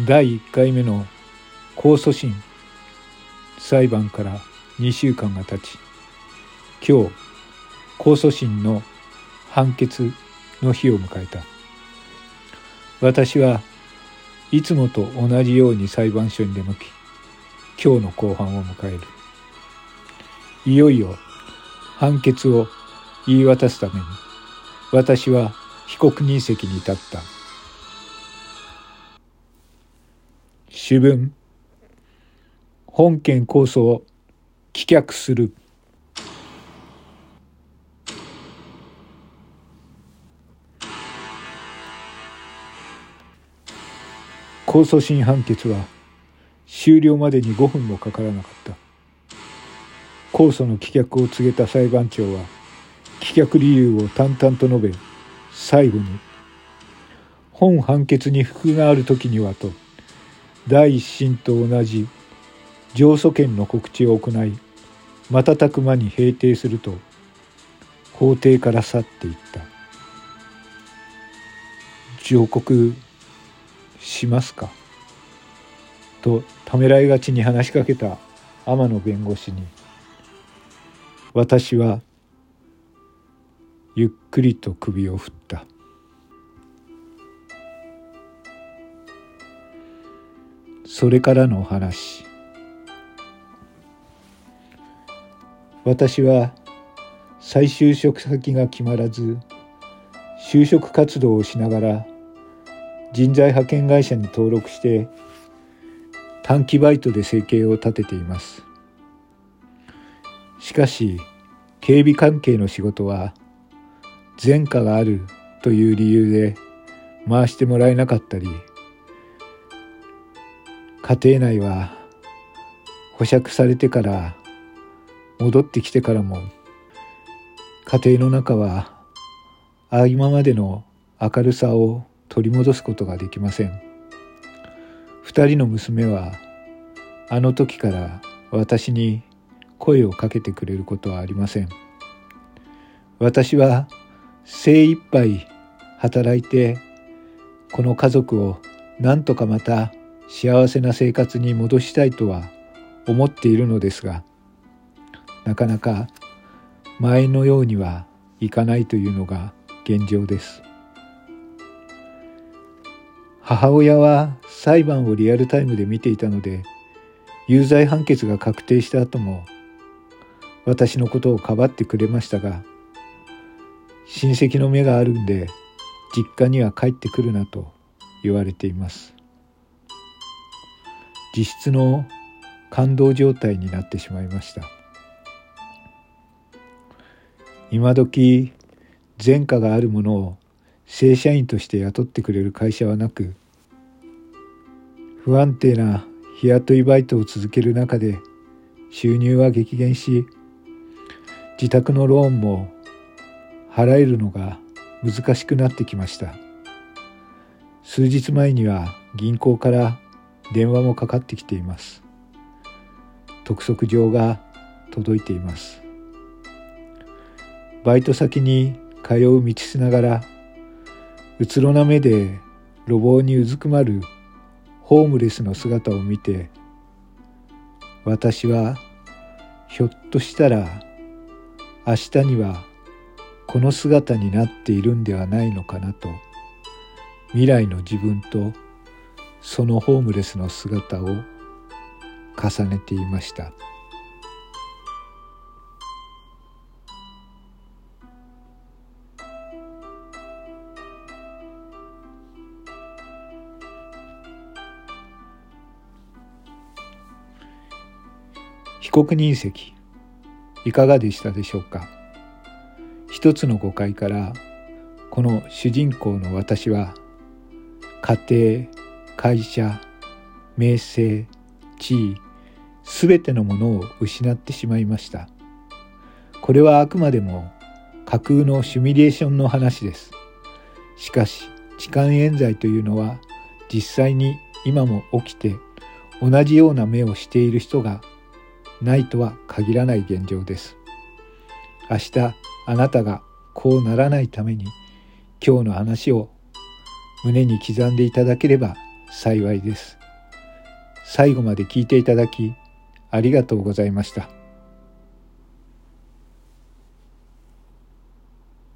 第1回目の控訴審裁判から2週間が経ち今日控訴審の判決の日を迎えた。私はいつもと同じように裁判所に出向き今日の公判を迎える。いよいよ判決を言い渡すために私は被告人席に立った。主文。本件控訴を棄却する。控訴審判決は終了までに5分もかからなかった。控訴の棄却を告げた裁判長は棄却理由を淡々と述べ最後に本判決に服がある時にはと第一審と同じ上訴権の告知を行い瞬く間に閉廷すると法廷から去っていった。上告しますか？とためらいがちに話しかけた天野弁護士に私はゆっくりと首を振った。それからの話。私は再就職先が決まらず就職活動をしながら人材派遣会社に登録して短期バイトで生計を立てています。しかし警備関係の仕事は前科があるという理由で回してもらえなかったり家庭内は保釈されてから戻ってきてからも家庭の中は今までの明るさを取り戻すことができません。二人の娘はあの時から私に声をかけてくれることはありません。私は精一杯働いてこの家族を何とかまた幸せな生活に戻したいとは思っているのですがなかなか前のようにはいかないというのが現状です。母親は裁判をリアルタイムで見ていたので有罪判決が確定した後も私のことをかばってくれましたが親戚の目があるんで実家には帰ってくるなと言われています。実質の感動状態になってしまいました。今時前科があるものを正社員として雇ってくれる会社はなく不安定な日雇いバイトを続ける中で収入は激減し自宅のローンも払えるのが難しくなってきました。数日前には銀行から電話もかかってきています。督促状が届いています。バイト先に通う道しながらうつろな目で路傍にうずくまるホームレスの姿を見て私はひょっとしたら明日にはこの姿になっているんではないのかなと未来の自分とそのホームレスの姿を重ねていました。被告人席いかがでしたでしょうか？一つの誤解からこの主人公の私は家庭会社名声地位すべてのものを失ってしまいましたこれはあくまでも架空のシミュレーションの話ですしかし痴漢冤罪というのは実際に今も起きて同じような目をしている人がないとは限らない現状です。明日あなたがこうならないために今日の話を胸に刻んでいただければ幸いです。最後まで聞いていただきありがとうございました。